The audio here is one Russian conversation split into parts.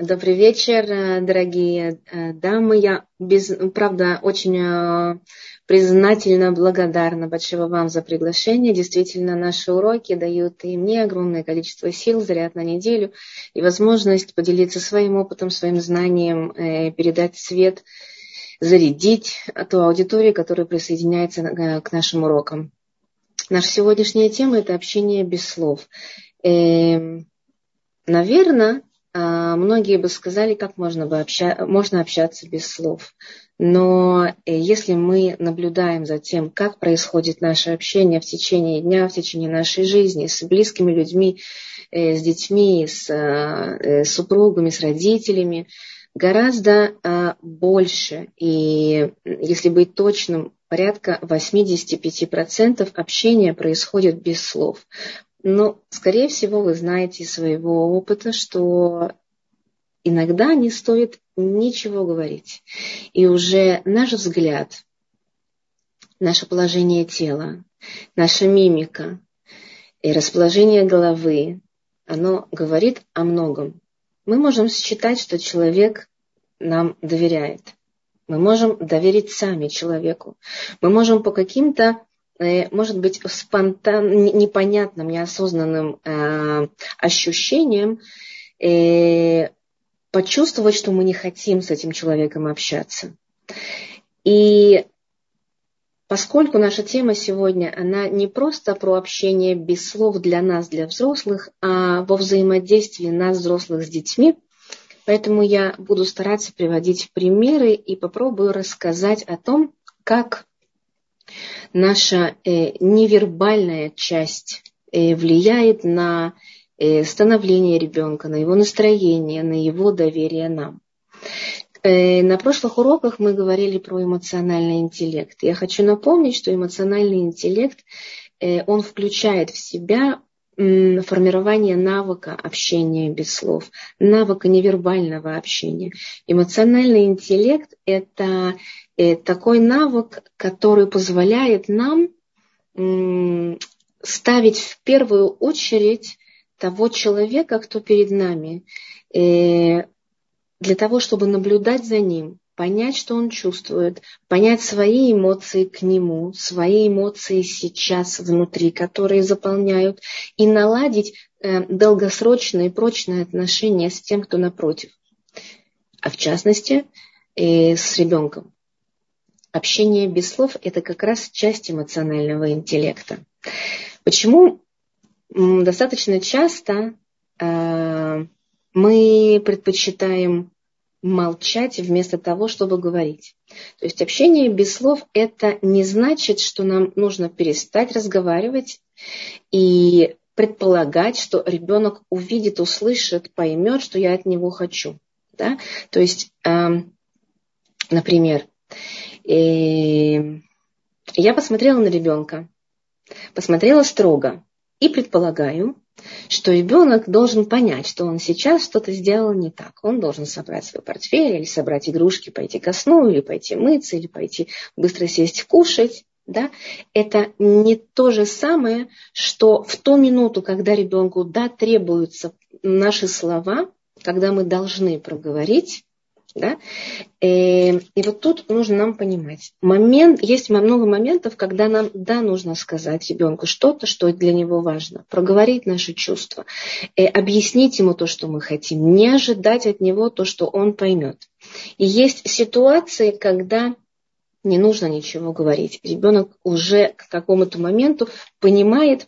Добрый вечер, э, дорогие э, дамы. Я, без, правда, очень э, признательна, благодарна большого вам за приглашение. Действительно, наши уроки дают и мне огромное количество сил, заряд на неделю и возможность поделиться своим опытом, своим знанием, передать свет, зарядить ту аудиторию, которая присоединяется к нашим урокам. Наша сегодняшняя тема – это общение без слов. Эм, Наверное, многие бы сказали, как можно, бы обща... можно общаться без слов. Но э, если мы наблюдаем за тем, как происходит наше общение в течение дня, в течение нашей жизни с близкими людьми, э, с детьми, с э, супругами, с родителями, гораздо а, больше. И если быть точным, порядка 85% общения происходит без слов. Но, скорее всего, вы знаете из своего опыта, что иногда не стоит ничего говорить. И уже наш взгляд, наше положение тела, наша мимика и расположение головы, оно говорит о многом. Мы можем считать, что человек нам доверяет. Мы можем доверить сами человеку. Мы можем по каким-то может быть, спонтанным, непонятным, неосознанным э, ощущением э, почувствовать, что мы не хотим с этим человеком общаться. И поскольку наша тема сегодня, она не просто про общение без слов для нас, для взрослых, а во взаимодействии нас, взрослых, с детьми, поэтому я буду стараться приводить примеры и попробую рассказать о том, как наша э, невербальная часть э, влияет на э, становление ребенка, на его настроение, на его доверие нам. На прошлых уроках мы говорили про эмоциональный интеллект. Я хочу напомнить, что эмоциональный интеллект, он включает в себя формирование навыка общения без слов, навыка невербального общения. Эмоциональный интеллект – это такой навык, который позволяет нам ставить в первую очередь того человека, кто перед нами, э, для того, чтобы наблюдать за ним, понять, что он чувствует, понять свои эмоции к нему, свои эмоции сейчас внутри, которые заполняют, и наладить э, долгосрочные прочные отношения с тем, кто напротив. А в частности, с ребенком общение без слов – это как раз часть эмоционального интеллекта. Почему достаточно часто э, мы предпочитаем молчать вместо того, чтобы говорить. То есть общение без слов – это не значит, что нам нужно перестать разговаривать и предполагать, что ребенок увидит, услышит, поймет, что я от него хочу. Да? То есть, э, например, и я посмотрела на ребенка, посмотрела строго и предполагаю, что ребенок должен понять, что он сейчас что-то сделал не так. Он должен собрать свой портфель или собрать игрушки, пойти ко сну, или пойти мыться, или пойти быстро сесть кушать. Да? Это не то же самое, что в ту минуту, когда ребенку да, требуются наши слова, когда мы должны проговорить, да? Э, и вот тут нужно нам понимать. Момент, есть много моментов, когда нам, да, нужно сказать ребенку что-то, что для него важно. Проговорить наши чувства. Э, объяснить ему то, что мы хотим. Не ожидать от него то, что он поймет. И есть ситуации, когда не нужно ничего говорить. Ребенок уже к какому-то моменту понимает,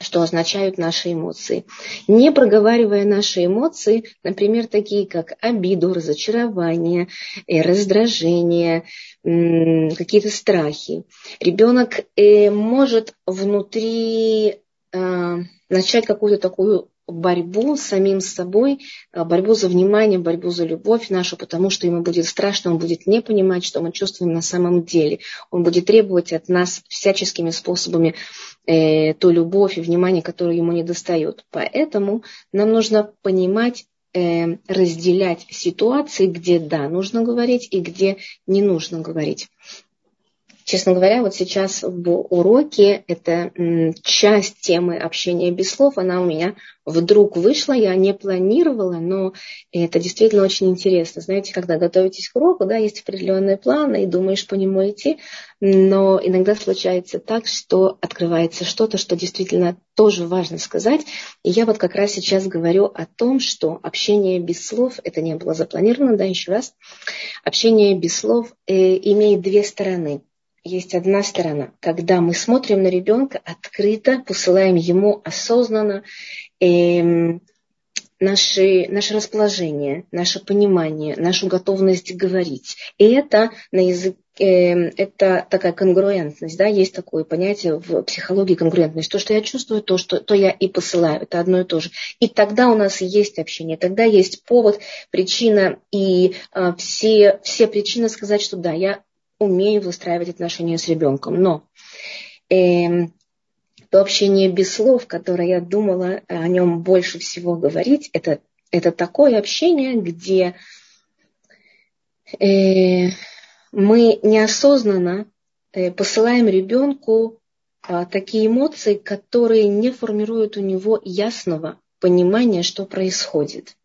что означают наши эмоции. Не проговаривая наши эмоции, например, такие как обиду, разочарование, э, раздражение, какие-то страхи, ребенок э, может внутри э, начать какую-то такую борьбу с самим собой, борьбу за внимание, борьбу за любовь нашу, потому что ему будет страшно, он будет не понимать, что мы чувствуем на самом деле. Он будет требовать от нас всяческими способами э, ту любовь и внимание, которое ему не достает. Поэтому нам нужно понимать, э, разделять ситуации, где да, нужно говорить и где не нужно говорить. Честно говоря, вот сейчас в уроке это часть темы общения без слов, она у меня вдруг вышла, я не планировала, но это действительно очень интересно. Знаете, когда готовитесь к уроку, да, есть определенные планы и думаешь по нему идти, но иногда случается так, что открывается что-то, что действительно тоже важно сказать. И я вот как раз сейчас говорю о том, что общение без слов, это не было запланировано, да, еще раз, общение без слов э, имеет две стороны есть одна сторона, когда мы смотрим на ребенка открыто, посылаем ему осознанно эм, наши, наше расположение, наше понимание, нашу готовность говорить. И это на язык э, это такая конгруентность, да, есть такое понятие в психологии конгруентность. То, что я чувствую, то, что то я и посылаю, это одно и то же. И тогда у нас есть общение, тогда есть повод, причина и э, все, все причины сказать, что да, я умею выстраивать отношения с ребенком. Но э, то общение без слов, которое я думала о нем больше всего говорить, это, это такое общение, где э, мы неосознанно э, посылаем ребенку э, такие эмоции, которые не формируют у него ясного понимания, что происходит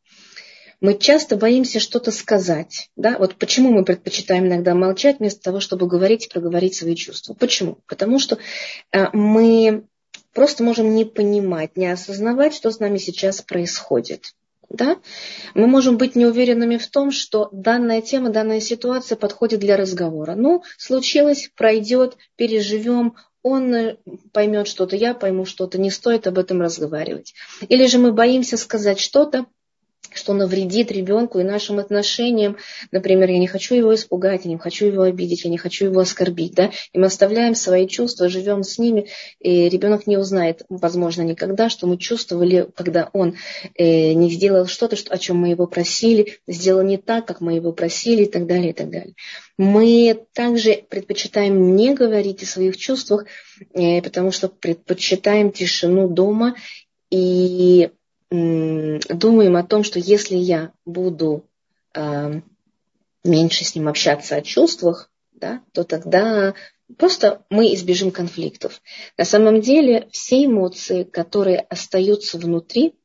мы часто боимся что-то сказать. Да? Вот почему мы предпочитаем иногда молчать вместо того, чтобы говорить и проговорить свои чувства. Почему? Потому что э, мы просто можем не понимать, не осознавать, что с нами сейчас происходит. Да? Мы можем быть неуверенными в том, что данная тема, данная ситуация подходит для разговора. Ну, случилось, пройдет, переживем, он э, поймет что-то, я пойму что-то, не стоит об этом разговаривать. Или же мы боимся сказать что-то, что навредит ребенку и нашим отношениям. Например, я не хочу его испугать, я не хочу его обидеть, я не хочу его оскорбить. Да? И мы оставляем свои чувства, живем с ними, и ребенок не узнает, возможно, никогда, что мы чувствовали, когда он э, не сделал что-то, о чем мы его просили, сделал не так, как мы его просили и так далее, и так далее. Мы также предпочитаем не говорить о своих чувствах, э, потому что предпочитаем тишину дома и думаем о том, что если я буду э, меньше с ним общаться о чувствах, да, то тогда просто мы избежим конфликтов. На самом деле все эмоции, которые остаются внутри,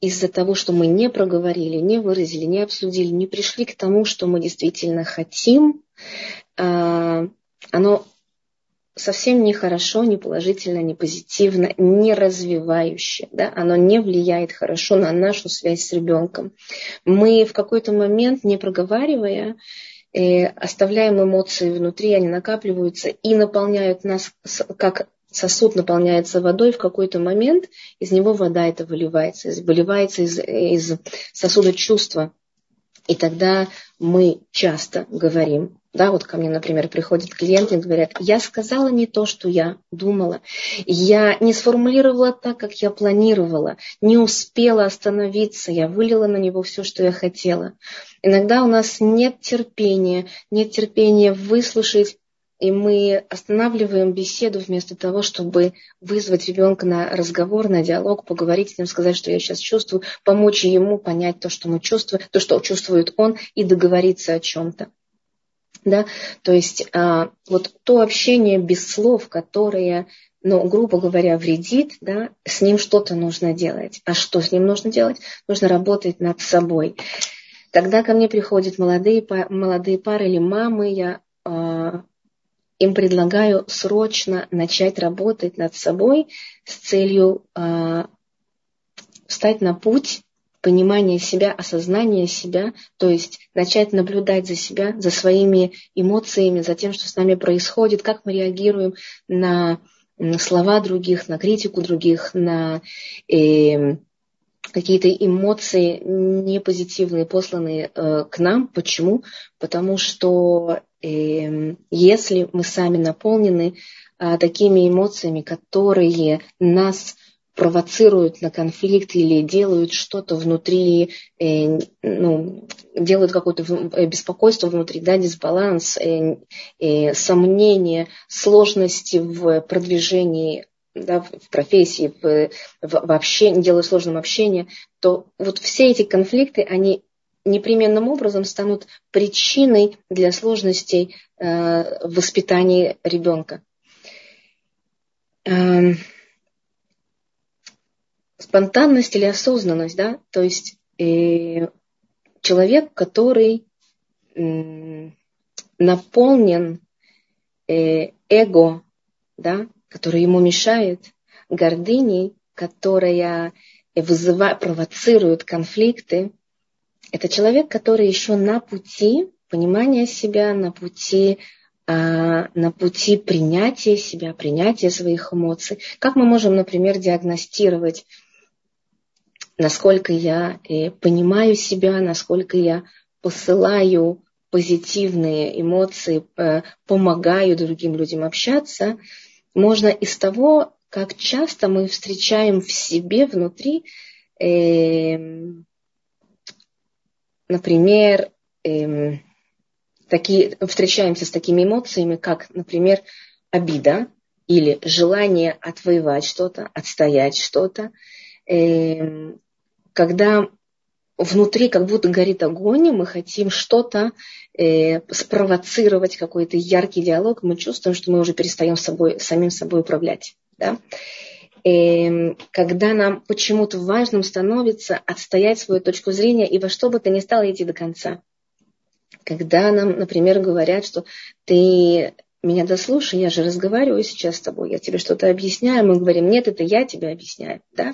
из-за того, что мы не проговорили, не выразили, не обсудили, не пришли к тому, что мы действительно хотим, э, оно совсем не хорошо, не положительно, не позитивно, не развивающе. Да? Оно не влияет хорошо на нашу связь с ребенком. Мы в какой-то момент, не проговаривая, э, оставляем эмоции внутри, они накапливаются и наполняют нас, как сосуд наполняется водой, в какой-то момент из него вода это выливается, выливается из, из сосуда чувства. И тогда мы часто говорим, да, вот ко мне, например, приходят клиенты и говорят, я сказала не то, что я думала, я не сформулировала так, как я планировала, не успела остановиться, я вылила на него все, что я хотела. Иногда у нас нет терпения, нет терпения выслушать и мы останавливаем беседу вместо того, чтобы вызвать ребенка на разговор, на диалог, поговорить с ним, сказать, что я сейчас чувствую, помочь ему понять то, что мы чувствуем, то, что чувствует он, и договориться о чем-то. Да? То есть а, вот то общение без слов, которое, ну, грубо говоря, вредит, да, с ним что-то нужно делать. А что с ним нужно делать? Нужно работать над собой. Когда ко мне приходят молодые, молодые пары или мамы, я а, им предлагаю срочно начать работать над собой с целью э, встать на путь понимания себя, осознания себя, то есть начать наблюдать за себя, за своими эмоциями, за тем, что с нами происходит, как мы реагируем на слова других, на критику других, на э, какие-то эмоции непозитивные, посланные э, к нам. Почему? Потому что э, если мы сами наполнены э, такими эмоциями, которые нас провоцируют на конфликт или делают что-то внутри, э, ну, делают какое-то э, беспокойство внутри, да, дисбаланс, э, э, сомнения, сложности в продвижении да, в профессии, в, в, в общении, делаю сложным общение, то вот все эти конфликты, они непременным образом станут причиной для сложностей э, в воспитании ребенка. Э, спонтанность или осознанность, да, то есть э, человек, который э, наполнен э, эго, да, который ему мешает, гордыней, которая вызывает, провоцирует конфликты, это человек, который еще на пути понимания себя, на пути, а, на пути принятия себя, принятия своих эмоций. Как мы можем, например, диагностировать, насколько я э, понимаю себя, насколько я посылаю позитивные эмоции, э, помогаю другим людям общаться, можно из того, как часто мы встречаем в себе внутри э, например, эм, такие, встречаемся с такими эмоциями, как, например, обида или желание отвоевать что-то, отстоять что-то, эм, когда внутри как будто горит огонь, и мы хотим что-то э, спровоцировать, какой-то яркий диалог, мы чувствуем, что мы уже перестаем собой, самим собой управлять. Да? Эм, когда нам почему-то важным становится отстоять свою точку зрения и во что бы то ни стало идти до конца. Когда нам, например, говорят, что ты меня дослушай, я же разговариваю сейчас с тобой, я тебе что-то объясняю, мы говорим, нет, это я тебе объясняю. Да?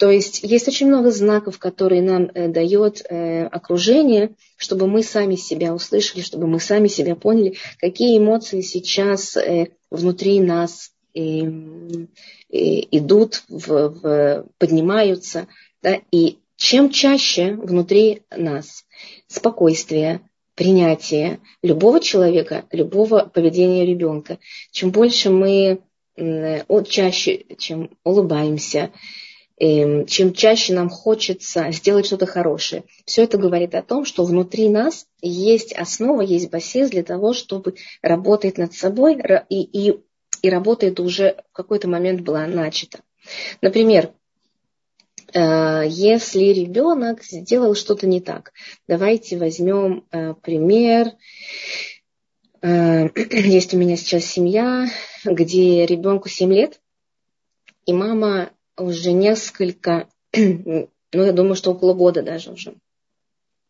То есть есть очень много знаков, которые нам э, дает э, окружение, чтобы мы сами себя услышали, чтобы мы сами себя поняли, какие эмоции сейчас э, внутри нас идут, поднимаются. Да, и чем чаще внутри нас спокойствие, принятие любого человека, любого поведения ребенка, чем больше мы чаще, чем улыбаемся, чем чаще нам хочется сделать что-то хорошее. Все это говорит о том, что внутри нас есть основа, есть бассейн для того, чтобы работать над собой и, и и работа эта уже в какой-то момент была начата. Например, э, если ребенок сделал что-то не так, давайте возьмем э, пример. Э, есть у меня сейчас семья, где ребенку 7 лет, и мама уже несколько, ну, я думаю, что около года даже уже.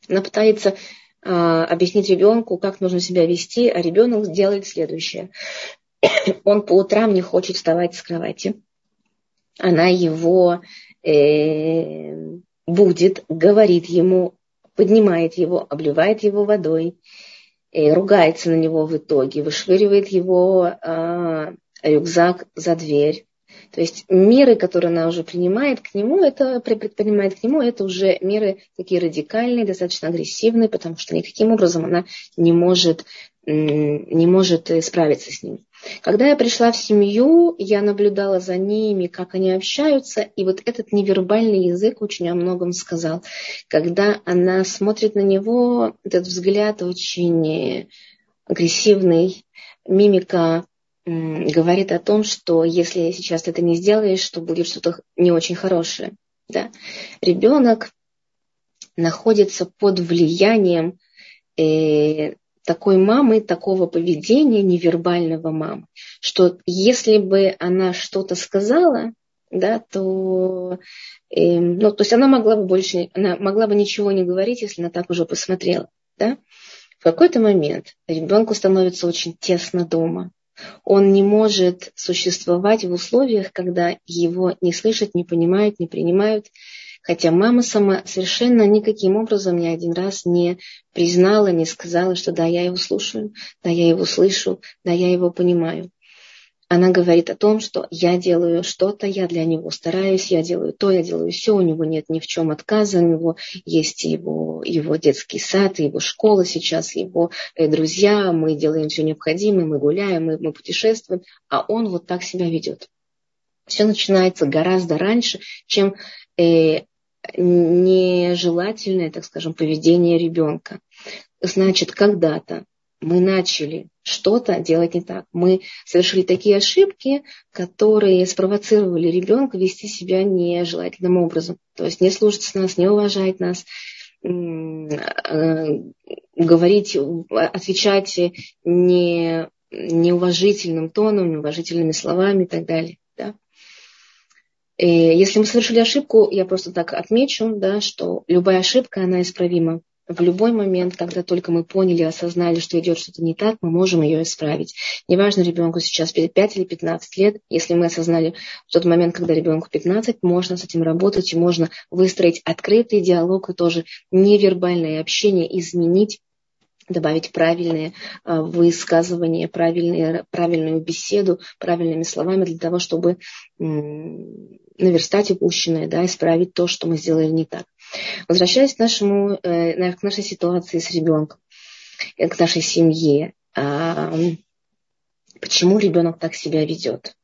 Она пытается объяснить ребенку, как нужно себя вести, а ребенок делает следующее. он по утрам не хочет вставать с кровати. Она его э, будет, говорит ему, поднимает его, обливает его водой, э, ругается на него в итоге, вышвыривает его э, рюкзак за дверь. То есть меры, которые она уже принимает к нему, это предпринимает к нему, это уже меры такие радикальные, достаточно агрессивные, потому что никаким образом она не может, не может справиться с ним. Когда я пришла в семью, я наблюдала за ними, как они общаются, и вот этот невербальный язык очень о многом сказал. Когда она смотрит на него, этот взгляд очень агрессивный, мимика говорит о том, что если сейчас ты это не сделаешь, то будет что-то не очень хорошее. Да? Ребенок находится под влиянием э, такой мамы, такого поведения невербального мамы, что если бы она что-то сказала, да, то, э, ну, то есть она могла бы больше, она могла бы ничего не говорить, если она так уже посмотрела, да. В какой-то момент ребенку становится очень тесно дома. Он не может существовать в условиях, когда его не слышат, не понимают, не принимают. Хотя мама сама совершенно никаким образом ни один раз не признала, не сказала, что да, я его слушаю, да, я его слышу, да, я его понимаю. Она говорит о том, что я делаю что-то, я для него стараюсь, я делаю то, я делаю все, у него нет ни в чем отказа, у него есть его, его детский сад, его школа сейчас, его э, друзья, мы делаем все необходимое, мы гуляем, мы, мы путешествуем, а он вот так себя ведет. Все начинается гораздо раньше, чем э, нежелательное, так скажем, поведение ребенка. Значит, когда-то мы начали что-то делать не так. Мы совершили такие ошибки, которые спровоцировали ребенка вести себя нежелательным образом. То есть не слушаться нас, не уважать нас. говорить, отвечать не, неуважительным тоном, неуважительными словами и так далее. Да? И если мы совершили ошибку, я просто так отмечу, да, что любая ошибка, она исправима в любой момент, когда только мы поняли, осознали, что идет что-то не так, мы можем ее исправить. Неважно, ребенку сейчас 5 или 15 лет, если мы осознали в тот момент, когда ребенку 15, можно с этим работать и можно выстроить открытый диалог и тоже невербальное общение, изменить добавить правильные а, высказывания, правильные, правильную беседу, правильными словами для того, чтобы наверстать упущенное, да, исправить то, что мы сделали не так. Возвращаясь к, нашему, э, к нашей ситуации с ребенком, к нашей семье, почему ребенок так себя ведет?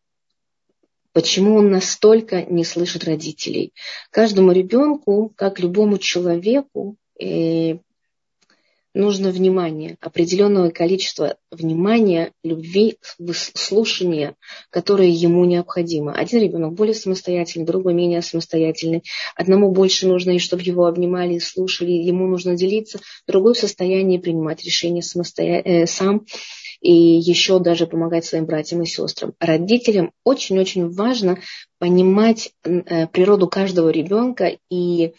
Почему он настолько не слышит родителей? Каждому ребенку, как любому человеку, э, нужно внимание, определенное количество внимания, любви, слушания, которое ему необходимо. Один ребенок более самостоятельный, другой менее самостоятельный. Одному больше нужно, и чтобы его обнимали и слушали, ему нужно делиться, другой в состоянии принимать решения самостоя... э, сам и еще даже помогать своим братьям и сестрам. Родителям очень-очень важно понимать э, природу каждого ребенка и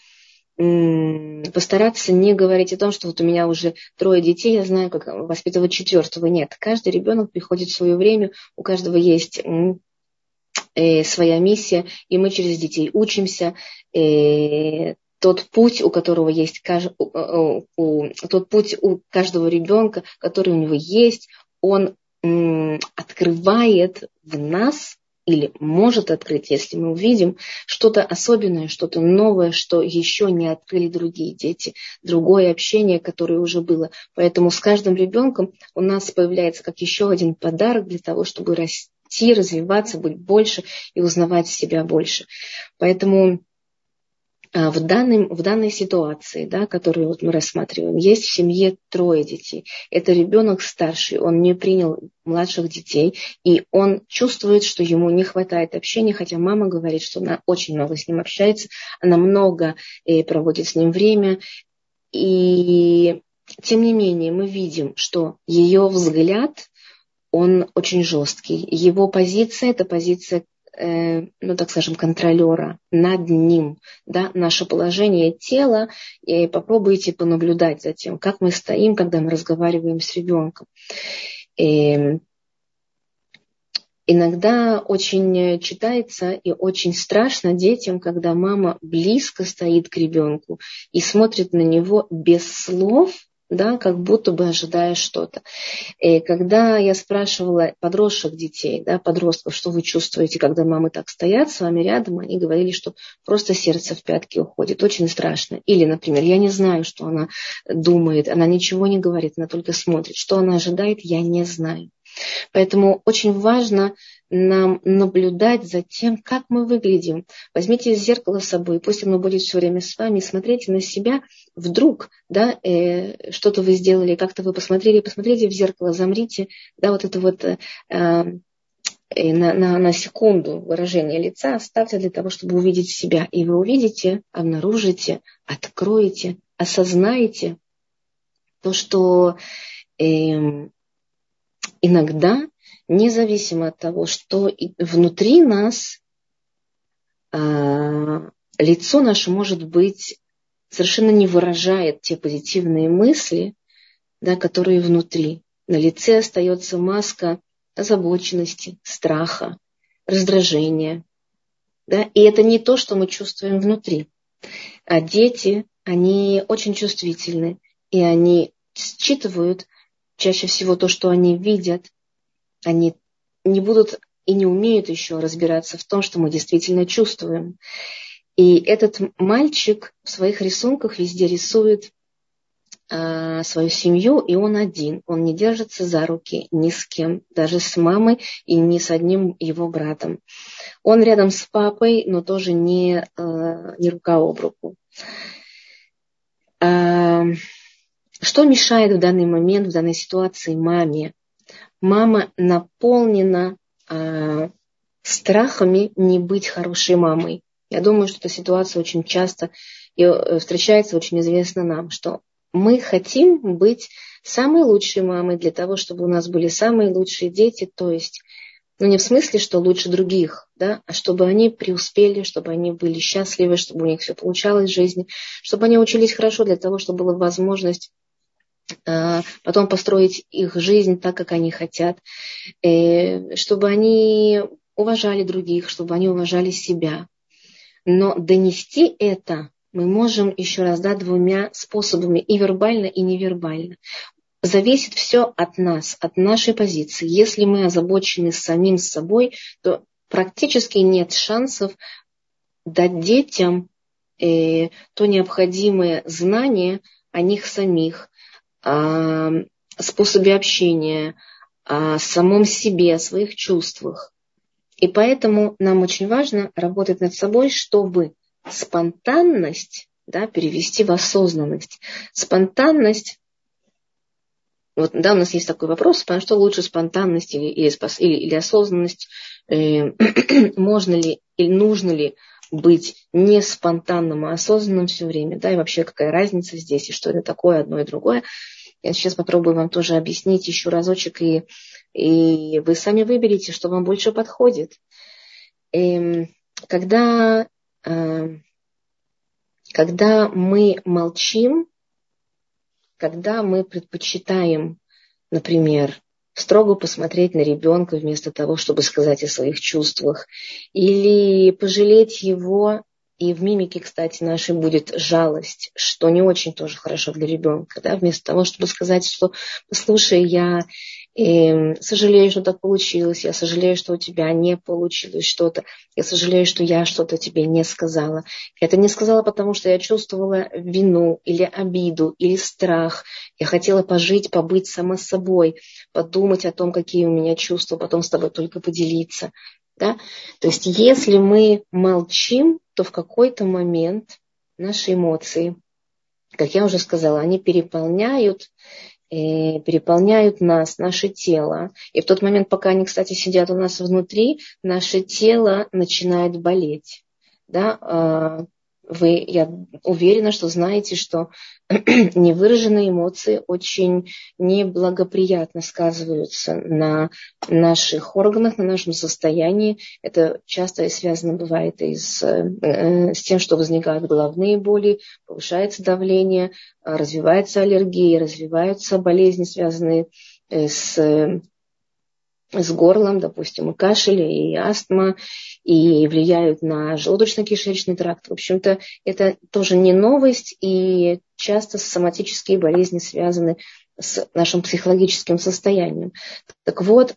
постараться не говорить о том, что вот у меня уже трое детей, я знаю, как воспитывать четвертого. Нет, каждый ребенок приходит в свое время, у каждого есть э, своя миссия, и мы через детей учимся. Э, тот путь, у которого есть у, у, тот путь у каждого ребенка, который у него есть, он открывает в нас или может открыть, если мы увидим что-то особенное, что-то новое, что еще не открыли другие дети, другое общение, которое уже было. Поэтому с каждым ребенком у нас появляется как еще один подарок для того, чтобы расти, развиваться, быть больше и узнавать себя больше. Поэтому в, данной, в данной ситуации, да, которую вот мы рассматриваем, есть в семье трое детей. Это ребенок старший, он не принял младших детей, и он чувствует, что ему не хватает общения, хотя мама говорит, что она очень много с ним общается, она много э, проводит с ним время. И тем не менее мы видим, что ее взгляд, он очень жесткий. Его позиция – это позиция Э, ну так скажем, контролера над ним, да, наше положение тела, и попробуйте понаблюдать за тем, как мы стоим, когда мы разговариваем с ребенком. И иногда очень читается и очень страшно детям, когда мама близко стоит к ребенку и смотрит на него без слов – да, как будто бы ожидая что-то. И когда я спрашивала подросших детей, да, подростков, что вы чувствуете, когда мамы так стоят с вами рядом, они говорили, что просто сердце в пятки уходит, очень страшно. Или, например, я не знаю, что она думает, она ничего не говорит, она только смотрит. Что она ожидает, я не знаю. Поэтому очень важно нам наблюдать за тем, как мы выглядим. Возьмите зеркало с собой, пусть оно будет все время с вами, смотрите на себя. Вдруг да, э, что-то вы сделали, как-то вы посмотрели, посмотрите в зеркало, замрите, да, вот это вот э, э, на, на, на секунду выражение лица оставьте для того, чтобы увидеть себя. И вы увидите, обнаружите, откроете, осознаете то, что э, иногда независимо от того, что внутри нас а, лицо наше, может быть, совершенно не выражает те позитивные мысли, да, которые внутри. На лице остается маска озабоченности, страха, раздражения. Да? И это не то, что мы чувствуем внутри. А дети, они очень чувствительны, и они считывают чаще всего то, что они видят, они не будут и не умеют еще разбираться в том, что мы действительно чувствуем. И этот мальчик в своих рисунках везде рисует э, свою семью, и он один. Он не держится за руки ни с кем, даже с мамой и ни с одним его братом. Он рядом с папой, но тоже не, э, не рука об руку. Э, что мешает в данный момент, в данной ситуации маме мама наполнена э, страхами не быть хорошей мамой. Я думаю, что эта ситуация очень часто э, встречается очень известно нам, что мы хотим быть самой лучшей мамой для того, чтобы у нас были самые лучшие дети, то есть ну, не в смысле, что лучше других, да, а чтобы они преуспели, чтобы они были счастливы, чтобы у них все получалось в жизни, чтобы они учились хорошо для того, чтобы была возможность потом построить их жизнь так, как они хотят, э, чтобы они уважали других, чтобы они уважали себя. Но донести это мы можем еще раз да, двумя способами, и вербально, и невербально зависит все от нас, от нашей позиции. Если мы озабочены самим собой, то практически нет шансов дать детям э, то необходимое знание о них самих, способе общения, о самом себе, о своих чувствах. И поэтому нам очень важно работать над собой, чтобы спонтанность да, перевести в осознанность. Спонтанность вот, да, у нас есть такой вопрос, что лучше спонтанность или, или, или, или осознанность, э, можно ли или нужно ли быть не спонтанным, а осознанным все время, да, и вообще какая разница здесь, и что это такое одно и другое. Я сейчас попробую вам тоже объяснить еще разочек, и, и вы сами выберете, что вам больше подходит. И, эм, когда, э, когда мы молчим, когда мы предпочитаем, например, строго посмотреть на ребенка вместо того, чтобы сказать о своих чувствах, или пожалеть его, и в мимике, кстати, нашей будет жалость, что не очень тоже хорошо для ребенка, да, вместо того, чтобы сказать, что, послушай, я и сожалею, что так получилось. Я сожалею, что у тебя не получилось что-то. Я сожалею, что я что-то тебе не сказала. Я это не сказала, потому что я чувствовала вину или обиду или страх. Я хотела пожить, побыть сама собой, подумать о том, какие у меня чувства, потом с тобой только поделиться. Да? То есть если мы молчим, то в какой-то момент наши эмоции, как я уже сказала, они переполняют и переполняют нас, наше тело. И в тот момент, пока они, кстати, сидят у нас внутри, наше тело начинает болеть. Да? Вы, я уверена, что знаете, что невыраженные эмоции очень неблагоприятно сказываются на наших органах, на нашем состоянии. Это часто и связано бывает и с, э, с тем, что возникают головные боли, повышается давление, развивается аллергия, развиваются болезни, связанные э, с с горлом, допустим, и кашель, и астма, и влияют на желудочно-кишечный тракт. В общем-то, это тоже не новость, и часто соматические болезни связаны с нашим психологическим состоянием. Так вот,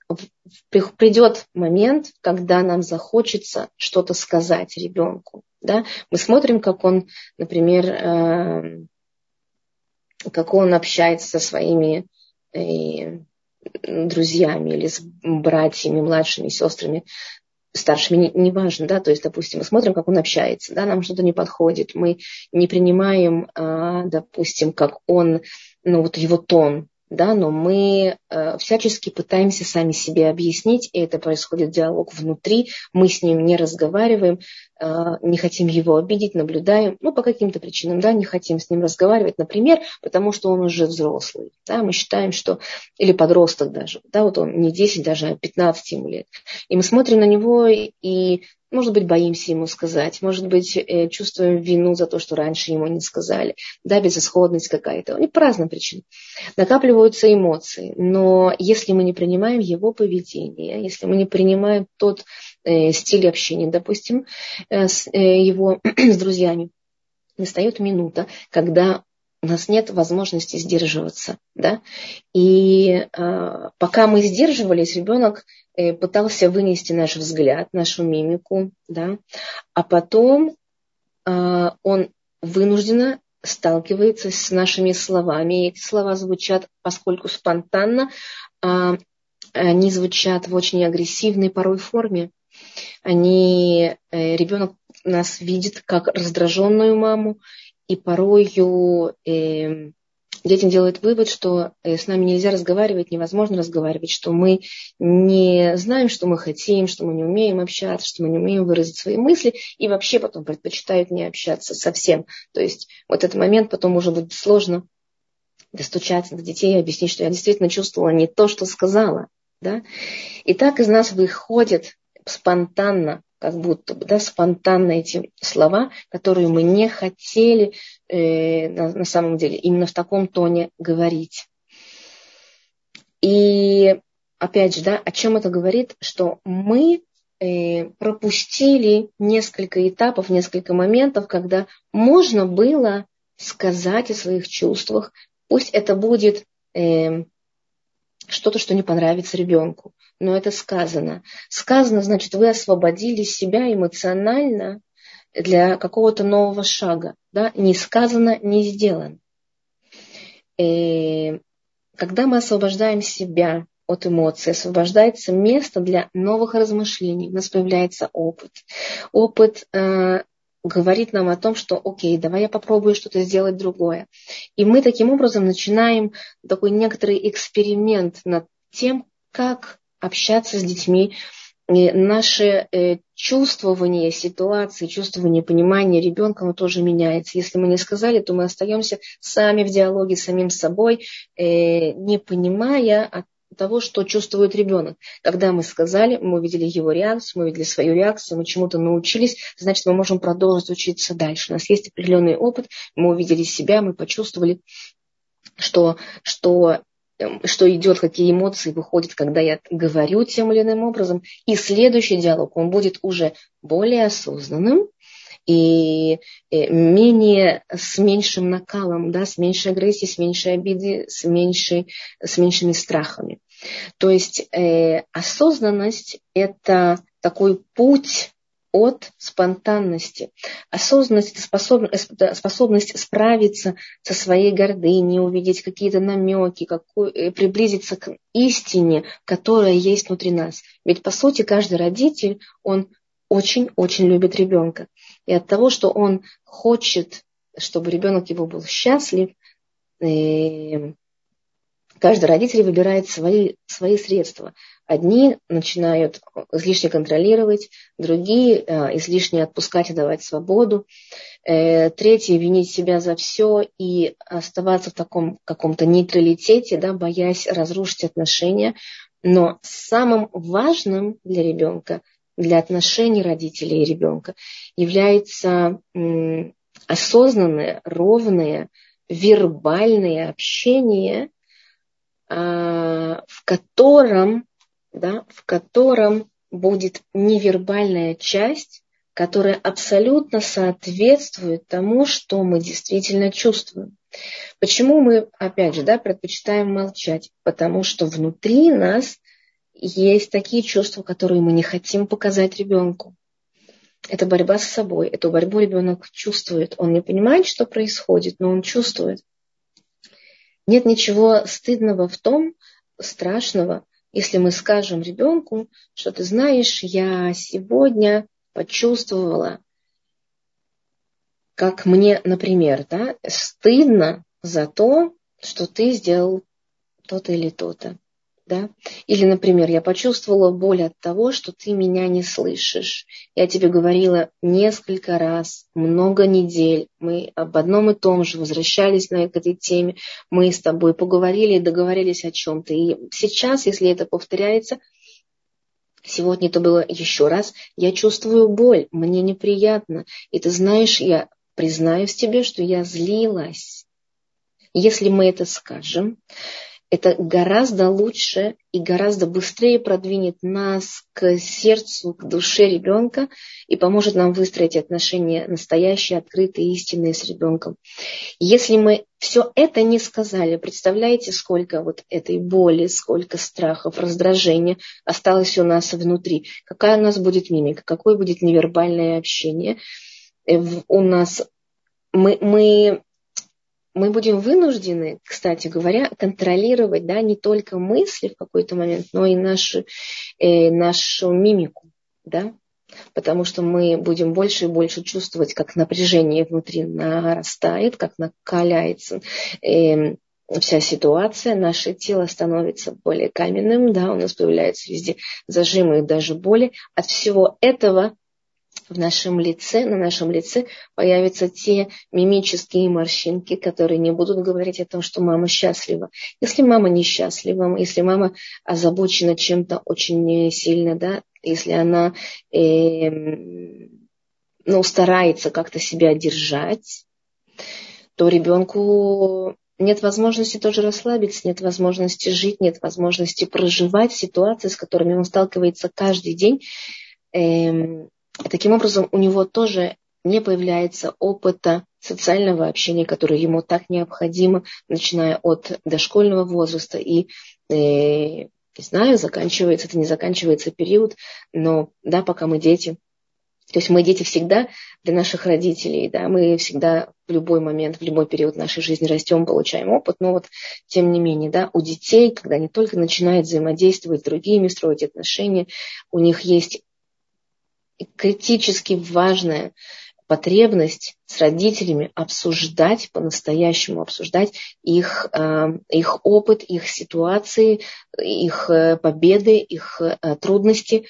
придет момент, когда нам захочется что-то сказать ребенку. Да? Мы смотрим, как он, например, э, как он общается со своими э, друзьями или с братьями, младшими, сестрами, старшими, неважно, не да, то есть, допустим, мы смотрим, как он общается, да, нам что-то не подходит, мы не принимаем, а, допустим, как он, ну, вот его тон, да, но мы э, всячески пытаемся сами себе объяснить, и это происходит диалог внутри, мы с ним не разговариваем, не хотим его обидеть, наблюдаем, ну, по каким-то причинам, да, не хотим с ним разговаривать, например, потому что он уже взрослый, да, мы считаем, что, или подросток даже, да, вот он не 10, даже а 15 ему лет, и мы смотрим на него и может быть, боимся ему сказать, может быть, э, чувствуем вину за то, что раньше ему не сказали, да, безысходность какая-то, не по разным причинам. Накапливаются эмоции, но если мы не принимаем его поведение, если мы не принимаем тот э, стиль общения, допустим, э, с, э, его с друзьями, настает минута, когда у нас нет возможности сдерживаться, да, и э, пока мы сдерживались, ребенок Э, пытался вынести наш взгляд, нашу мимику, да, а потом э, он вынужденно сталкивается с нашими словами. И эти слова звучат, поскольку спонтанно, э, они звучат в очень агрессивной порой форме. Они, э, ребенок нас видит как раздраженную маму, и порою э, детям делают вывод, что э, с нами нельзя разговаривать, невозможно разговаривать, что мы не знаем, что мы хотим, что мы не умеем общаться, что мы не умеем выразить свои мысли, и вообще потом предпочитают не общаться совсем. То есть вот этот момент потом уже будет сложно достучаться до детей и объяснить, что я действительно чувствовала не то, что сказала. Да? И так из нас выходит спонтанно как будто бы, да, спонтанно эти слова, которые мы не хотели э, на, на самом деле именно в таком тоне говорить. И опять же, да, о чем это говорит, что мы э, пропустили несколько этапов, несколько моментов, когда можно было сказать о своих чувствах, пусть это будет э, что-то, что не понравится ребенку но это сказано. Сказано, значит, вы освободили себя эмоционально для какого-то нового шага. Да? Не сказано, не сделано. И когда мы освобождаем себя от эмоций, освобождается место для новых размышлений, у нас появляется опыт. Опыт э, говорит нам о том, что окей, давай я попробую что-то сделать другое. И мы таким образом начинаем такой некоторый эксперимент над тем, как общаться с детьми, и наше э, чувствование ситуации, чувствование понимания ребенка, оно тоже меняется. Если мы не сказали, то мы остаемся сами в диалоге с самим собой, э, не понимая от того, что чувствует ребенок. Когда мы сказали, мы увидели его реакцию, мы увидели свою реакцию, мы чему-то научились, значит, мы можем продолжить учиться дальше. У нас есть определенный опыт, мы увидели себя, мы почувствовали, что, что что идет, какие эмоции выходят, когда я говорю тем или иным образом. И следующий диалог, он будет уже более осознанным и э, менее с меньшим накалом, да, с меньшей агрессией, с меньшей обидой, с, меньшей, с меньшими страхами. То есть э, осознанность – это такой путь от спонтанности. Осознанность – это способность, справиться со своей гордыней, увидеть какие-то намеки, э, приблизиться к истине, которая есть внутри нас. Ведь, по сути, каждый родитель, он очень-очень любит ребенка. И от того, что он хочет, чтобы ребенок его был счастлив, э, каждый родитель выбирает свои, свои средства. Одни начинают излишне контролировать, другие э, излишне отпускать и давать свободу, э, третьи винить себя за все и оставаться в таком каком-то нейтралитете, да, боясь разрушить отношения. Но самым важным для ребенка, для отношений родителей и ребенка является осознанное, ровное, вербальное общение, в котором да, в котором будет невербальная часть, которая абсолютно соответствует тому, что мы действительно чувствуем. Почему мы, опять же, да, предпочитаем молчать? Потому что внутри нас есть такие чувства, которые мы не хотим показать ребенку. Это борьба с собой. Эту борьбу ребенок чувствует. Он не понимает, что происходит, но он чувствует. Нет ничего стыдного в том, страшного, если мы скажем ребенку, что ты знаешь, я сегодня почувствовала, как мне, например, да, стыдно за то, что ты сделал то-то или то-то да? Или, например, я почувствовала боль от того, что ты меня не слышишь. Я тебе говорила несколько раз, много недель, мы об одном и том же возвращались на к этой теме, мы с тобой поговорили и договорились о чем-то. И сейчас, если это повторяется, сегодня это было еще раз, я чувствую боль, мне неприятно. И ты знаешь, я признаюсь тебе, что я злилась. Если мы это скажем, это гораздо лучше и гораздо быстрее продвинет нас к сердцу, к душе ребенка и поможет нам выстроить отношения настоящие, открытые, истинные с ребенком. Если мы все это не сказали, представляете, сколько вот этой боли, сколько страхов, раздражения осталось у нас внутри, какая у нас будет мимика, какое будет невербальное общение. Э, у нас мы, мы мы будем вынуждены, кстати говоря, контролировать да, не только мысли в какой-то момент, но и нашу, э, нашу мимику. Да? Потому что мы будем больше и больше чувствовать, как напряжение внутри нарастает, как накаляется. Э, вся ситуация, наше тело становится более каменным, да, у нас появляются везде зажимы и даже боли. От всего этого в нашем лице, на нашем лице появятся те мимические морщинки, которые не будут говорить о том, что мама счастлива. Если мама несчастлива, если мама озабочена чем-то очень сильно, да, если она э, ну, старается как-то себя держать, то ребенку нет возможности тоже расслабиться, нет возможности жить, нет возможности проживать ситуации, с которыми он сталкивается каждый день. Эм, таким образом, у него тоже не появляется опыта социального общения, которое ему так необходимо, начиная от дошкольного возраста. И э, не знаю, заканчивается, это не заканчивается период, но да, пока мы дети, то есть мы дети всегда для наших родителей, да, мы всегда в любой момент, в любой период нашей жизни растем, получаем опыт, но вот тем не менее, да, у детей, когда они только начинают взаимодействовать с другими, строить отношения, у них есть критически важная потребность с родителями обсуждать, по-настоящему обсуждать их, э, их опыт, их ситуации, их э, победы, их э, трудности.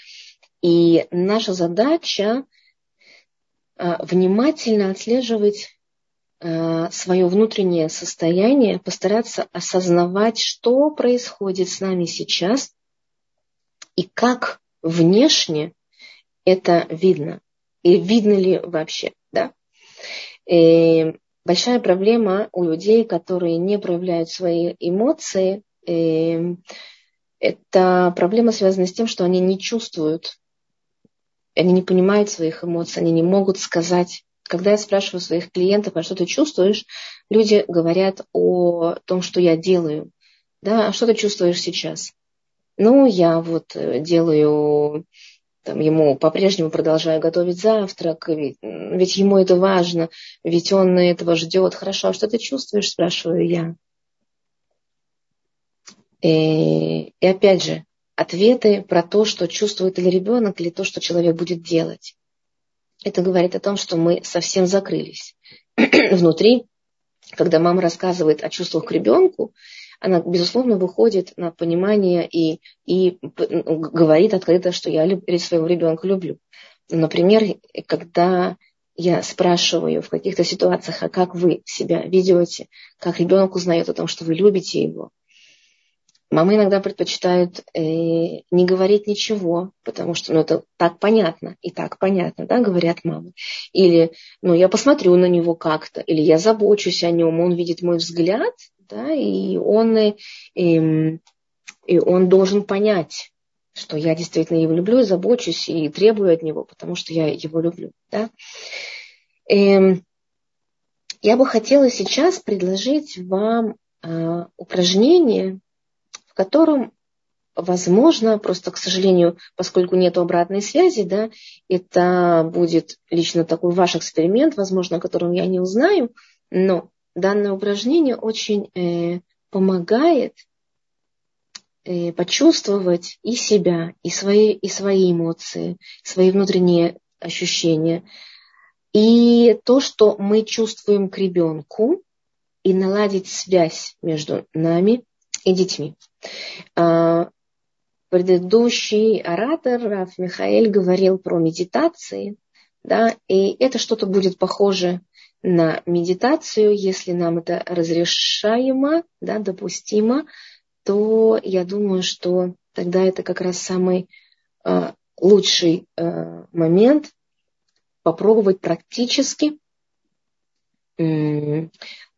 И наша задача внимательно отслеживать свое внутреннее состояние, постараться осознавать, что происходит с нами сейчас и как внешне это видно. И видно ли вообще, да? И большая проблема у людей, которые не проявляют свои эмоции, это проблема связана с тем, что они не чувствуют, они не понимают своих эмоций, они не могут сказать. Когда я спрашиваю своих клиентов, а что ты чувствуешь, люди говорят о том, что я делаю. Да, а что ты чувствуешь сейчас? Ну, я вот э, делаю там, ему по-прежнему продолжаю готовить завтрак, ведь, ведь ему это важно, ведь он этого ждет. Хорошо, а что ты чувствуешь, спрашиваю я. И, и опять же, ответы про то, что чувствует или ребенок, или то, что человек будет делать. Это говорит о том, что мы совсем закрылись. Внутри, когда мама рассказывает о чувствах к ребенку, она, безусловно, выходит на понимание и, и говорит открыто, что я люб, своего ребенка люблю. Например, когда я спрашиваю в каких-то ситуациях, а как вы себя ведете, как ребенок узнает о том, что вы любите его, Мамы иногда предпочитают э, не говорить ничего, потому что ну, это так понятно, и так понятно, да, говорят мамы. Или, ну, я посмотрю на него как-то, или я забочусь о нем, он видит мой взгляд, да, и он, э, э, и он должен понять, что я действительно его люблю, и забочусь и требую от него, потому что я его люблю. Да. Э, я бы хотела сейчас предложить вам э, упражнение, в котором возможно, просто, к сожалению, поскольку нет обратной связи, да, это будет лично такой ваш эксперимент, возможно, о котором я не узнаю, но данное упражнение очень э, помогает э, почувствовать и себя, и свои, и свои эмоции, свои внутренние ощущения, и то, что мы чувствуем к ребенку, и наладить связь между нами и детьми. А, предыдущий оратор Раф Михаэль говорил про медитации, да, и это что-то будет похоже на медитацию, если нам это разрешаемо, да, допустимо, то я думаю, что тогда это как раз самый э, лучший э, момент попробовать практически э,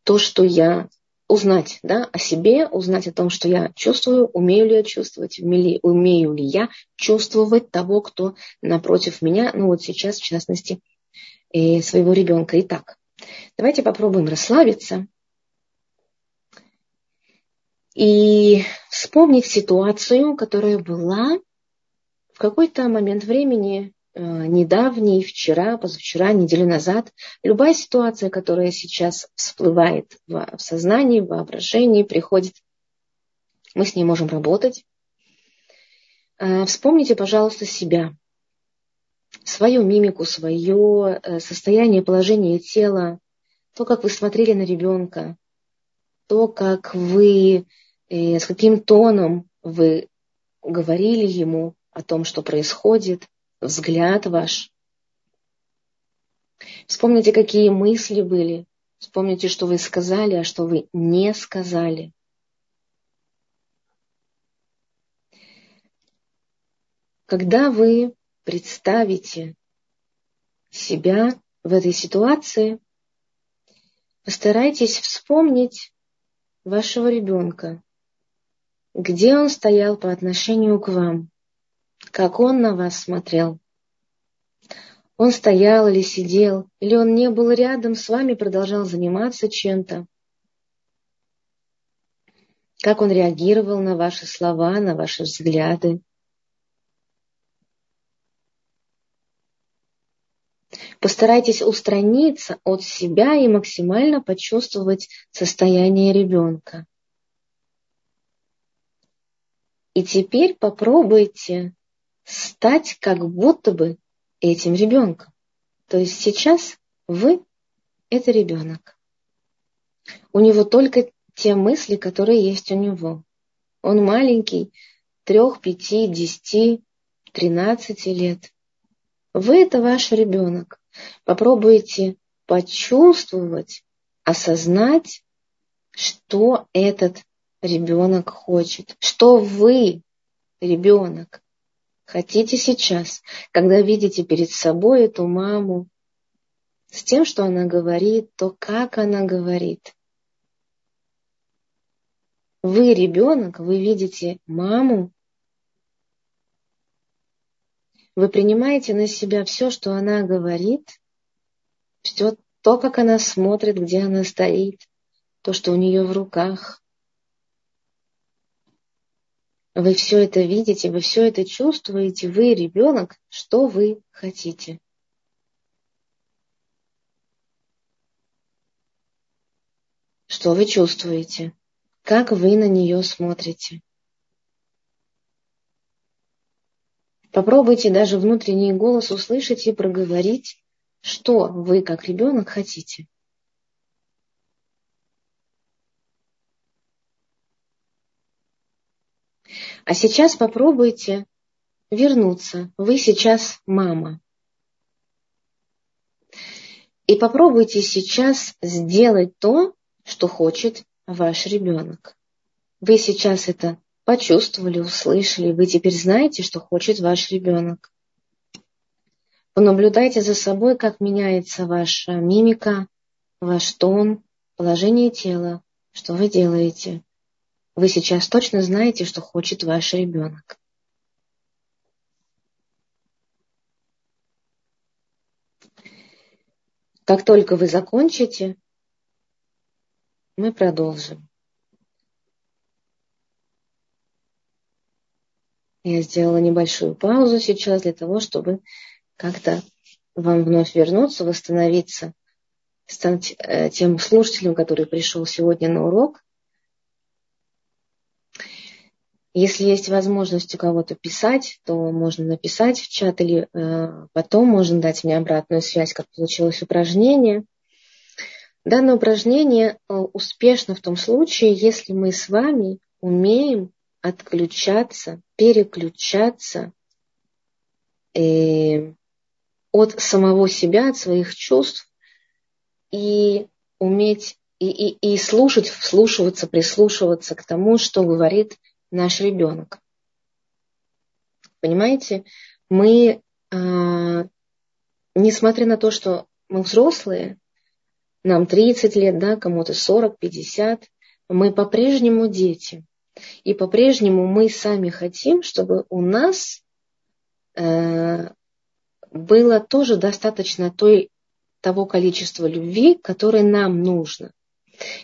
то, что я узнать да, о себе, узнать о том, что я чувствую, умею ли я чувствовать, умею, ли я чувствовать того, кто напротив меня, ну вот сейчас, в частности, своего ребенка. Итак, давайте попробуем расслабиться и вспомнить ситуацию, которая была в какой-то момент времени Э, недавний, вчера, позавчера, неделю назад, любая ситуация, которая сейчас всплывает в, сознании, в воображении, приходит, мы с ней можем работать. Э, вспомните, пожалуйста, себя, свою мимику, свое э, состояние, положение тела, то, как вы смотрели на ребенка, то, как вы, э, с каким тоном вы говорили ему о том, что происходит, взгляд ваш. Вспомните, какие мысли были. Вспомните, что вы сказали, а что вы не сказали. Когда вы представите себя в этой ситуации, постарайтесь вспомнить вашего ребенка, где он стоял по отношению к вам, как он на вас смотрел. Он стоял или сидел, или он не был рядом с вами, продолжал заниматься чем-то. Как он реагировал на ваши слова, на ваши взгляды. Постарайтесь устраниться от себя и максимально почувствовать состояние ребенка. И теперь попробуйте стать как будто бы этим ребенком. То есть сейчас вы – это ребенок. У него только те мысли, которые есть у него. Он маленький, трех, пяти, десяти, тринадцати лет. Вы – это ваш ребенок. Попробуйте почувствовать, осознать, что этот ребенок хочет, что вы, ребенок, хотите сейчас, когда видите перед собой эту маму, с тем, что она говорит, то как она говорит. Вы ребенок, вы видите маму, вы принимаете на себя все, что она говорит, все то, как она смотрит, где она стоит, то, что у нее в руках. Вы все это видите, вы все это чувствуете, вы ребенок, что вы хотите. Что вы чувствуете? Как вы на нее смотрите? Попробуйте даже внутренний голос услышать и проговорить, что вы как ребенок хотите. А сейчас попробуйте вернуться. Вы сейчас мама. И попробуйте сейчас сделать то, что хочет ваш ребенок. Вы сейчас это почувствовали, услышали, вы теперь знаете, что хочет ваш ребенок. Понаблюдайте за собой, как меняется ваша мимика, ваш тон, положение тела, что вы делаете. Вы сейчас точно знаете, что хочет ваш ребенок. Как только вы закончите, мы продолжим. Я сделала небольшую паузу сейчас для того, чтобы как-то вам вновь вернуться, восстановиться, стать э, тем слушателем, который пришел сегодня на урок. Если есть возможность у кого-то писать, то можно написать в чат или э, потом можно дать мне обратную связь, как получилось упражнение. Данное упражнение э, успешно в том случае, если мы с вами умеем отключаться, переключаться э, от самого себя, от своих чувств и уметь и, и, и слушать, вслушиваться, прислушиваться к тому, что говорит наш ребенок. Понимаете, мы, э, несмотря на то, что мы взрослые, нам 30 лет, да, кому-то 40, 50, мы по-прежнему дети. И по-прежнему мы сами хотим, чтобы у нас э, было тоже достаточно той, того количества любви, которое нам нужно.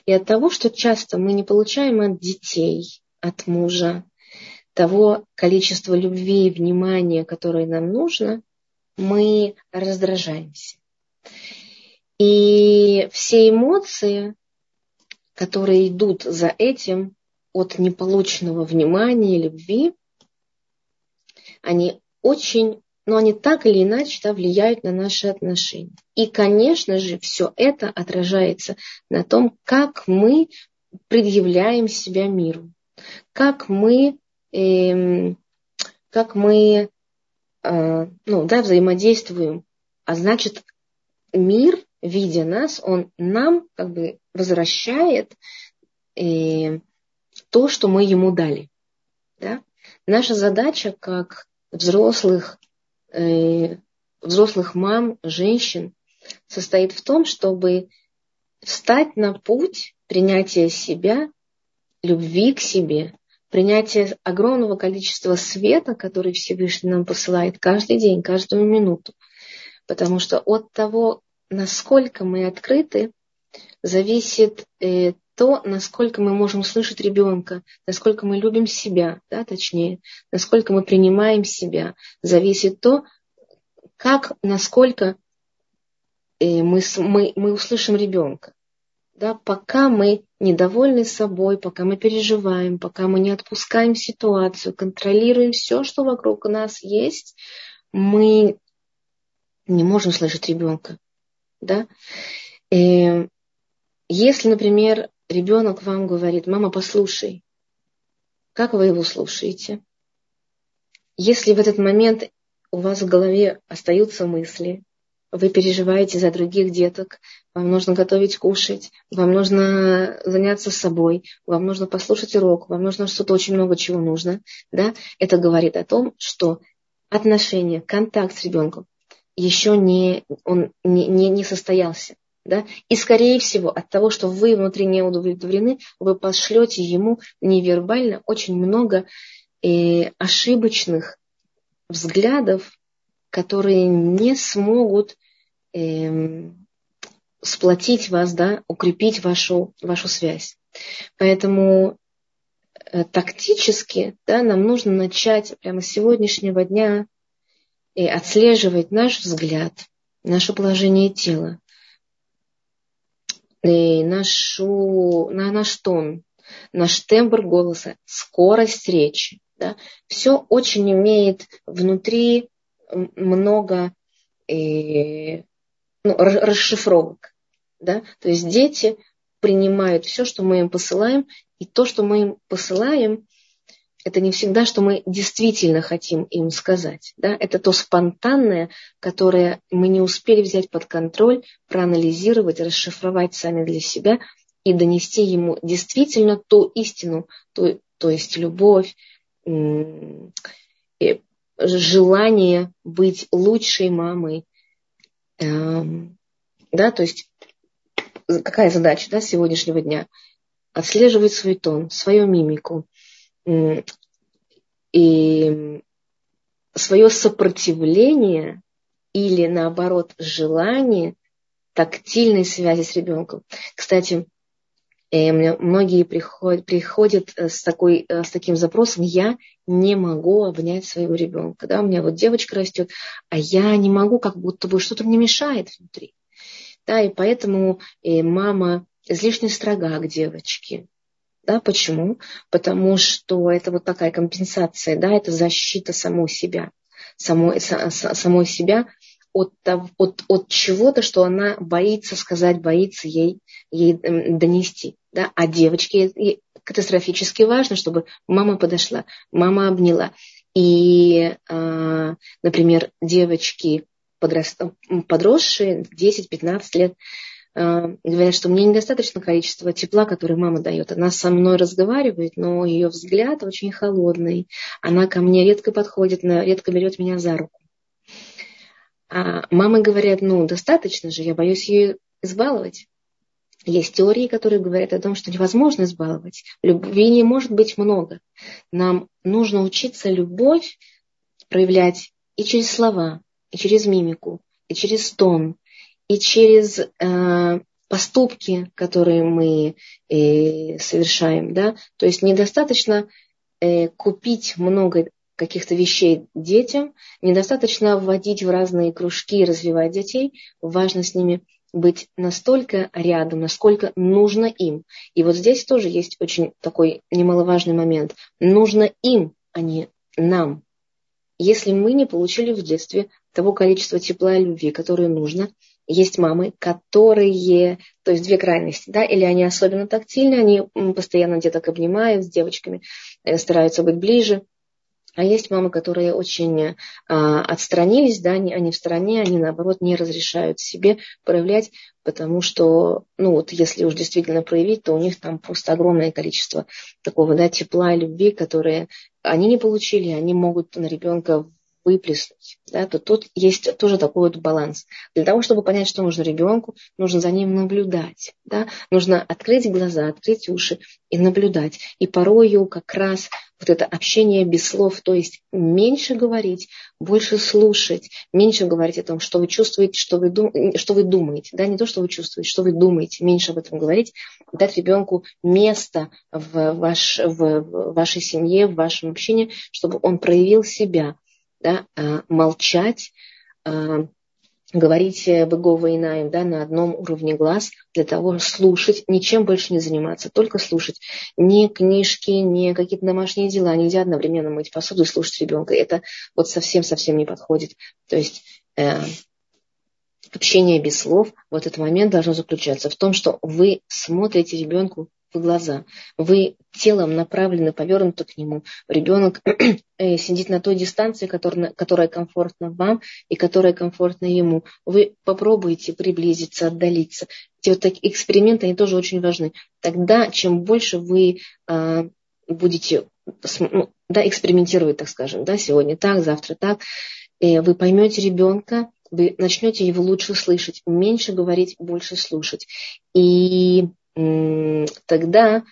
И от того, что часто мы не получаем от детей, от мужа, того количества любви и внимания, которое нам нужно, мы раздражаемся. И все эмоции, которые идут за этим, от неполученного внимания, любви, они очень, но они так или иначе да, влияют на наши отношения. И, конечно же, все это отражается на том, как мы предъявляем себя миру, как мы, э, как мы э, ну, да, взаимодействуем. А значит, мир, видя нас, он нам как бы возвращает э, то, что мы ему дали. Да? Наша задача как взрослых, э, взрослых мам, женщин, состоит в том, чтобы встать на путь принятия себя, любви к себе, принятия огромного количества света, который Всевышний нам посылает каждый день, каждую минуту. Потому что от того, насколько мы открыты, зависит э, то, насколько мы можем слышать ребенка, насколько мы любим себя, да, точнее, насколько мы принимаем себя, зависит то, как, насколько э, мы, мы, мы услышим ребенка. Да, пока мы недовольны собой, пока мы переживаем, пока мы не отпускаем ситуацию, контролируем все, что вокруг нас есть, мы не можем слышать ребенка. Да? И э, если, например, ребенок вам говорит, мама, послушай, как вы его слушаете? Если в этот момент у вас в голове остаются мысли, вы переживаете за других деток, вам нужно готовить кушать, вам нужно заняться собой, вам нужно послушать урок, вам нужно что-то очень много чего нужно, да, это говорит о том, что отношения, контакт с ребенком еще не, он не, не, не состоялся. Да? И, скорее всего, от того, что вы внутри не удовлетворены, вы пошлете ему невербально очень много э, ошибочных взглядов, которые не смогут э, сплотить вас, да, укрепить вашу, вашу связь. Поэтому э, тактически да, нам нужно начать прямо с сегодняшнего дня и отслеживать наш взгляд, наше положение тела, нашу, на наш тон, наш тембр голоса, скорость речи. Да? Все очень имеет внутри много э, ну, расшифровок. Да? То есть дети принимают все, что мы им посылаем, и то, что мы им посылаем, это не всегда, что мы действительно хотим им сказать. Да? Это то спонтанное, которое мы не успели взять под контроль, проанализировать, расшифровать сами для себя и донести ему действительно ту истину, то, то есть любовь, желание быть лучшей мамой. Эм, да, то есть какая задача да, сегодняшнего дня? Отслеживать свой тон, свою мимику, и свое сопротивление или наоборот желание тактильной связи с ребенком. Кстати, э, многие приходят, приходят э, с, такой, э, с таким запросом, я не могу обнять своего ребенка. Да? У меня вот девочка растет, а я не могу, как будто бы что-то мне мешает внутри. Да, и поэтому мама излишне строга к девочке. Да, почему? Потому что это вот такая компенсация, да, это защита самой себя, самой, самой себя от, от, от чего-то, что она боится сказать, боится ей, ей эм, донести. Да? А девочке катастрофически важно, чтобы мама подошла, мама обняла. И, а, например, девочки подросшие, 10-15 лет, говорят, что мне недостаточно количества тепла, которое мама дает. Она со мной разговаривает, но ее взгляд очень холодный. Она ко мне редко подходит, редко берет меня за руку. А мамы говорят, ну, достаточно же, я боюсь ее избаловать. Есть теории, которые говорят о том, что невозможно избаловать. Любви не может быть много. Нам нужно учиться любовь проявлять и через слова, и через мимику, и через тон, и через э, поступки, которые мы э, совершаем. Да? То есть недостаточно э, купить много каких-то вещей детям, недостаточно вводить в разные кружки и развивать детей, важно с ними быть настолько рядом, насколько нужно им. И вот здесь тоже есть очень такой немаловажный момент. Нужно им, а не нам. Если мы не получили в детстве того количества тепла и любви, которое нужно, есть мамы, которые, то есть две крайности, да, или они особенно тактильны, они постоянно деток обнимают с девочками, э, стараются быть ближе, а есть мамы, которые очень а, отстранились, да, они, они в стороне, они наоборот не разрешают себе проявлять, потому что, ну вот если уж действительно проявить, то у них там просто огромное количество такого, да, тепла и любви, которые они не получили, они могут на ребенка выплеснуть. Да, то тут есть тоже такой вот баланс. Для того, чтобы понять, что нужно ребенку, нужно за ним наблюдать. Да? Нужно открыть глаза, открыть уши и наблюдать. И порою как раз вот это общение без слов, то есть меньше говорить, больше слушать, меньше говорить о том, что вы чувствуете, что вы, дум, что вы думаете, да, не то, что вы чувствуете, что вы думаете, меньше об этом говорить, дать ребенку место в, ваш, в вашей семье, в вашем общении, чтобы он проявил себя, да, а, молчать, а, говорить быгова инаем да, на одном уровне глаз для того, слушать, ничем больше не заниматься, только слушать. Ни книжки, ни какие-то домашние дела. Нельзя одновременно мыть посуду и слушать ребенка. Это вот совсем-совсем не подходит. То есть э, общение без слов, вот этот момент должен заключаться в том, что вы смотрите ребенку в глаза. Вы телом направлены, повернуты к нему. Ребенок э, сидит на той дистанции, которая, которая комфортна вам и которая комфортна ему. Вы попробуете приблизиться, отдалиться. Эти вот такие эксперименты, они тоже очень важны. Тогда, чем больше вы а, будете ну, да, экспериментировать, так скажем, да, сегодня так, завтра так, э, вы поймете ребенка, вы начнете его лучше слышать, меньше говорить, больше слушать. И тогда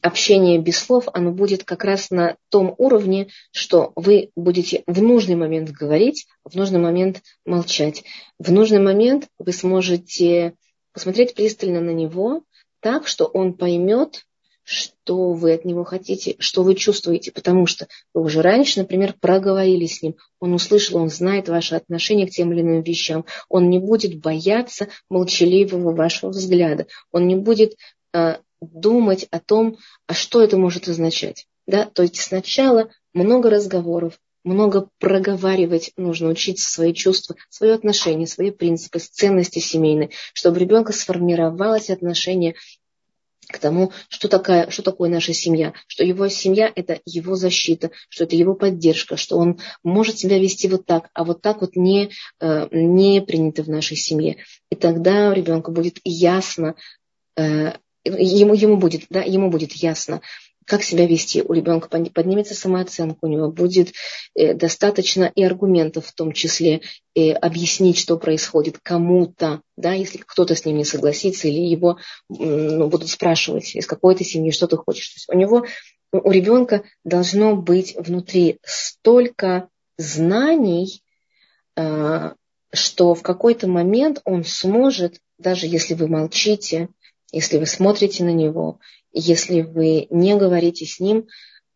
общение без слов, оно будет как раз на том уровне, что вы будете в нужный момент говорить, в нужный момент молчать. В нужный момент вы сможете посмотреть пристально на него так, что он поймет, что вы от него хотите, что вы чувствуете, потому что вы уже раньше, например, проговорили с ним, он услышал, он знает ваше отношение к тем или иным вещам, он не будет бояться молчаливого вашего взгляда, он не будет э, думать о том, а что это может означать. Да? То есть сначала много разговоров, много проговаривать нужно, учиться свои чувства, свои отношения, свои принципы, ценности семейные, чтобы у ребенка сформировалось отношение к тому, что, такая, что такое наша семья, что его семья – это его защита, что это его поддержка, что он может себя вести вот так, а вот так вот не, э, не принято в нашей семье. И тогда ребенку будет ясно, э, ему, ему, будет, да, ему будет ясно, как себя вести. У ребенка поднимется самооценка, у него будет э, достаточно и аргументов в том числе э, объяснить, что происходит кому-то, да, если кто-то с ним не согласится, или его ну, будут спрашивать, из какой ты семьи, что ты хочешь. То есть у него, у ребенка должно быть внутри столько знаний, э, что в какой-то момент он сможет, даже если вы молчите, если вы смотрите на него, если вы не говорите с ним,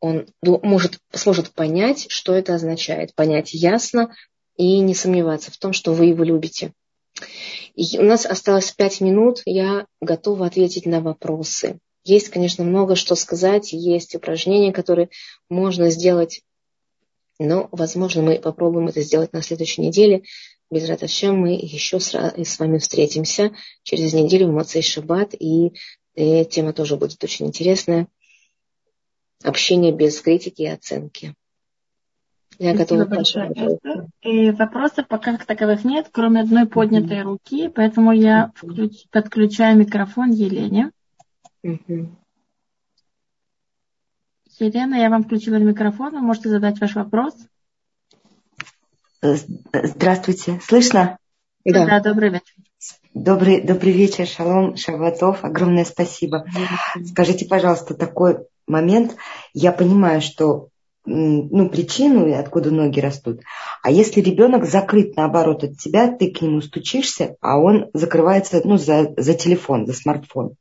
он может, сможет понять, что это означает, понять ясно и не сомневаться в том, что вы его любите. И у нас осталось пять минут, я готова ответить на вопросы. Есть, конечно, много что сказать, есть упражнения, которые можно сделать, но, возможно, мы попробуем это сделать на следующей неделе. Без раташем мы еще с вами встретимся через неделю в Мацей Шаббат и и тема тоже будет очень интересная. Общение без критики и оценки. Я готова большое. И вопросов пока таковых нет, кроме одной поднятой mm-hmm. руки, поэтому я включ, подключаю микрофон Елене. Mm-hmm. Елена, я вам включила микрофон, вы можете задать ваш вопрос. Здравствуйте, слышно? Да, да добрый вечер. Добрый, добрый вечер, шалом, шаватов. Огромное спасибо. Скажите, пожалуйста, такой момент. Я понимаю, что ну, причину, откуда ноги растут. А если ребенок закрыт, наоборот, от тебя, ты к нему стучишься, а он закрывается ну, за, за телефон, за смартфон.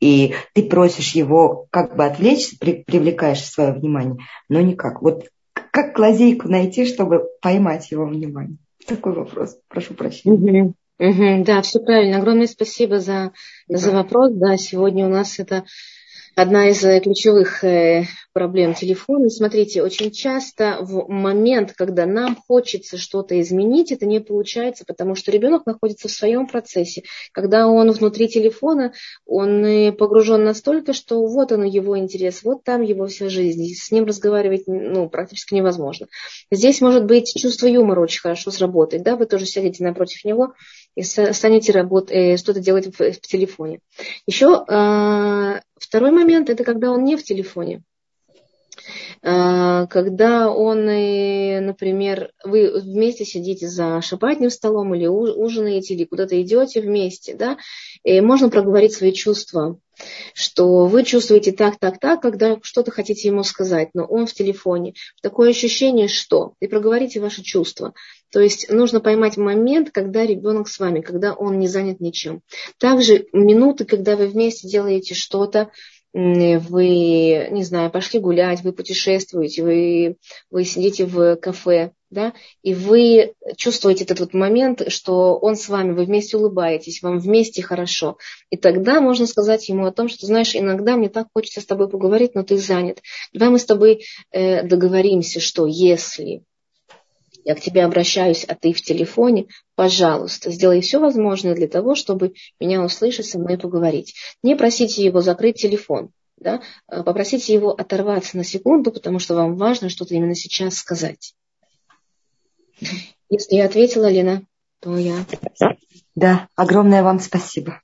И ты просишь его как бы отвлечь, при, привлекаешь свое внимание, но никак. Вот как лазейку найти, чтобы поймать его внимание? Такой вопрос. Прошу прощения. Угу, да, все правильно. Огромное спасибо за, да. за вопрос. Да, сегодня у нас это одна из э, ключевых э, проблем телефона. Смотрите, очень часто в момент, когда нам хочется что-то изменить, это не получается, потому что ребенок находится в своем процессе. Когда он внутри телефона, он погружен настолько, что вот он его интерес, вот там его вся жизнь. С ним разговаривать ну, практически невозможно. Здесь может быть чувство юмора очень хорошо сработать. Да? Вы тоже сядете напротив него и станете работать, э, что-то делать в, телефоне. Еще э, второй момент – это когда он не в телефоне. А, когда он, например, вы вместе сидите за шабатным столом или ужинаете, или куда-то идете вместе, да, и можно проговорить свои чувства, что вы чувствуете так, так, так, когда что-то хотите ему сказать, но он в телефоне. Такое ощущение, что? И проговорите ваши чувства. То есть нужно поймать момент, когда ребенок с вами, когда он не занят ничем. Также минуты, когда вы вместе делаете что-то, вы, не знаю, пошли гулять, вы путешествуете, вы, вы сидите в кафе, да, и вы чувствуете этот вот момент, что он с вами, вы вместе улыбаетесь, вам вместе хорошо. И тогда можно сказать ему о том, что, знаешь, иногда мне так хочется с тобой поговорить, но ты занят. Давай мы с тобой э, договоримся, что если я к тебе обращаюсь, а ты в телефоне, пожалуйста, сделай все возможное для того, чтобы меня услышать, со мной поговорить. Не просите его закрыть телефон, да? А попросите его оторваться на секунду, потому что вам важно что-то именно сейчас сказать. Если я ответила, Лена, то я... Да, огромное вам спасибо.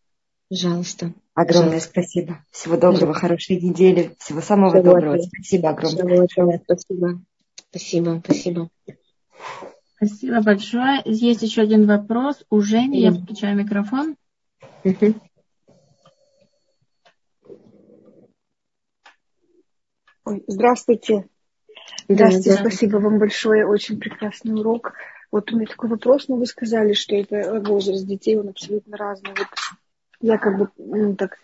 Пожалуйста. Огромное Пожалуйста. спасибо. Всего доброго, хорошей недели. Всего самого Всего доброго. Спасибо огромное. Спасибо. Спасибо, спасибо. Спасибо большое. Есть еще один вопрос у Жени. Я включаю микрофон. Ой, здравствуйте. Здравствуйте, да, спасибо вам большое. Очень прекрасный урок. Вот у меня такой вопрос, но вы сказали, что это возраст детей, он абсолютно разный. Вот я как бы ну, так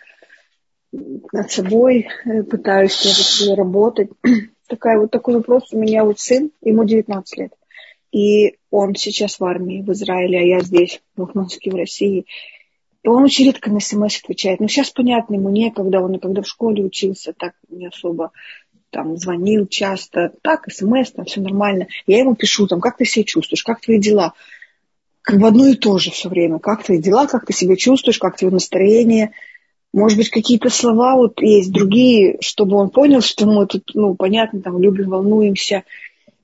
над собой э, пытаюсь работать. Такая, вот такой вопрос. У меня вот сын, ему 19 лет. И он сейчас в армии в Израиле, а я здесь, в Москве, в России. И он очень редко на смс отвечает. Но сейчас понятно, ему некогда, он когда в школе учился, так не особо там звонил часто, так, смс, там все нормально. Я ему пишу, там, как ты себя чувствуешь, как твои дела. Как бы одно и то же все время. Как твои дела, как ты себя чувствуешь, как твое настроение. Может быть, какие-то слова вот есть другие, чтобы он понял, что мы тут, ну, понятно, там, любим, волнуемся.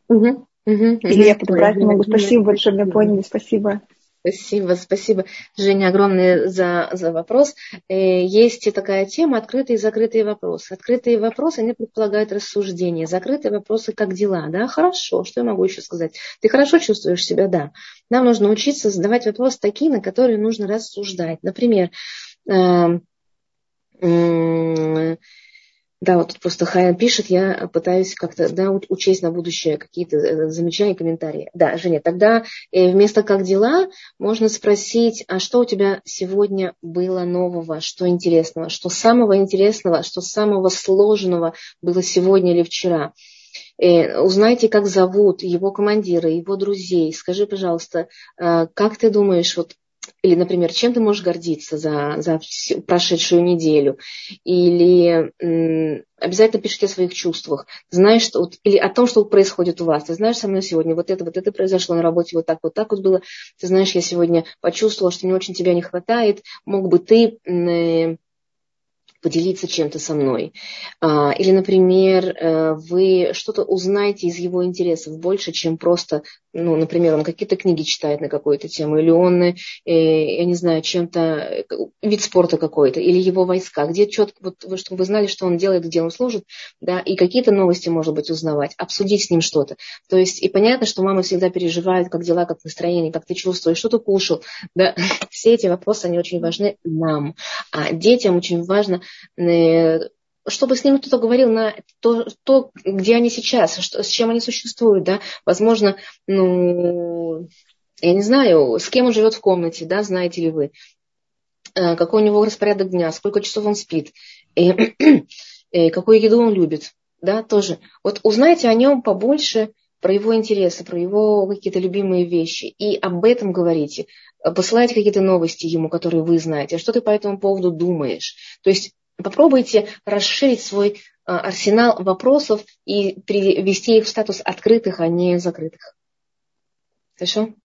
Угу. Угу, Или я подобрать не могу. Спасибо большое, меня поняли. Спасибо. Спасибо, спасибо, Женя, огромное за, за вопрос. Э, есть такая тема открытые и закрытые вопросы. Открытые вопросы, они предполагают рассуждение. Закрытые вопросы, как дела, да, хорошо, что я могу еще сказать? Ты хорошо чувствуешь себя, да. Нам нужно учиться задавать вопросы такие, на которые нужно рассуждать. Например, э, да, вот тут просто Хая пишет, я пытаюсь как-то да, учесть на будущее какие-то э, замечания, комментарии. Да, Женя, тогда э, вместо «как дела» можно спросить, а что у тебя сегодня было нового, что интересного, что самого интересного, что самого сложного было сегодня или вчера. Э, узнайте, как зовут его командира, его друзей. Скажи, пожалуйста, как ты думаешь, вот или, например, чем ты можешь гордиться за, за всю прошедшую неделю? Или обязательно пишите о своих чувствах. Знаешь, что, вот, или о том, что происходит у вас. Ты знаешь, со мной сегодня вот это, вот это произошло на работе, вот так, вот так вот было. Ты знаешь, я сегодня почувствовала, что мне очень тебя не хватает. Мог бы ты м, поделиться чем-то со мной. А, или, например, э, вы что-то узнаете из его интересов больше, чем просто, ну, например, он какие-то книги читает на какую-то тему, или он, э, я не знаю, чем-то, э, вид спорта какой-то, или его войска, где четко, вот, чтобы вы знали, что он делает, где он служит, да, и какие-то новости, может быть, узнавать, обсудить с ним что-то. То есть, и понятно, что мама всегда переживает, как дела, как настроение, как ты чувствуешь, что ты кушал, да, все эти вопросы, они очень важны нам. А детям очень важно Э, чтобы с ними кто-то говорил на то, то, где они сейчас, что, с чем они существуют, да, возможно, ну, я не знаю, с кем он живет в комнате, да, знаете ли вы, э, какой у него распорядок дня, сколько часов он спит, и, и какую еду он любит, да, тоже. Вот узнайте о нем побольше, про его интересы, про его какие-то любимые вещи, и об этом говорите. Посылайте какие-то новости ему, которые вы знаете. А что ты по этому поводу думаешь? То есть попробуйте расширить свой арсенал вопросов и привести их в статус открытых, а не закрытых. Хорошо?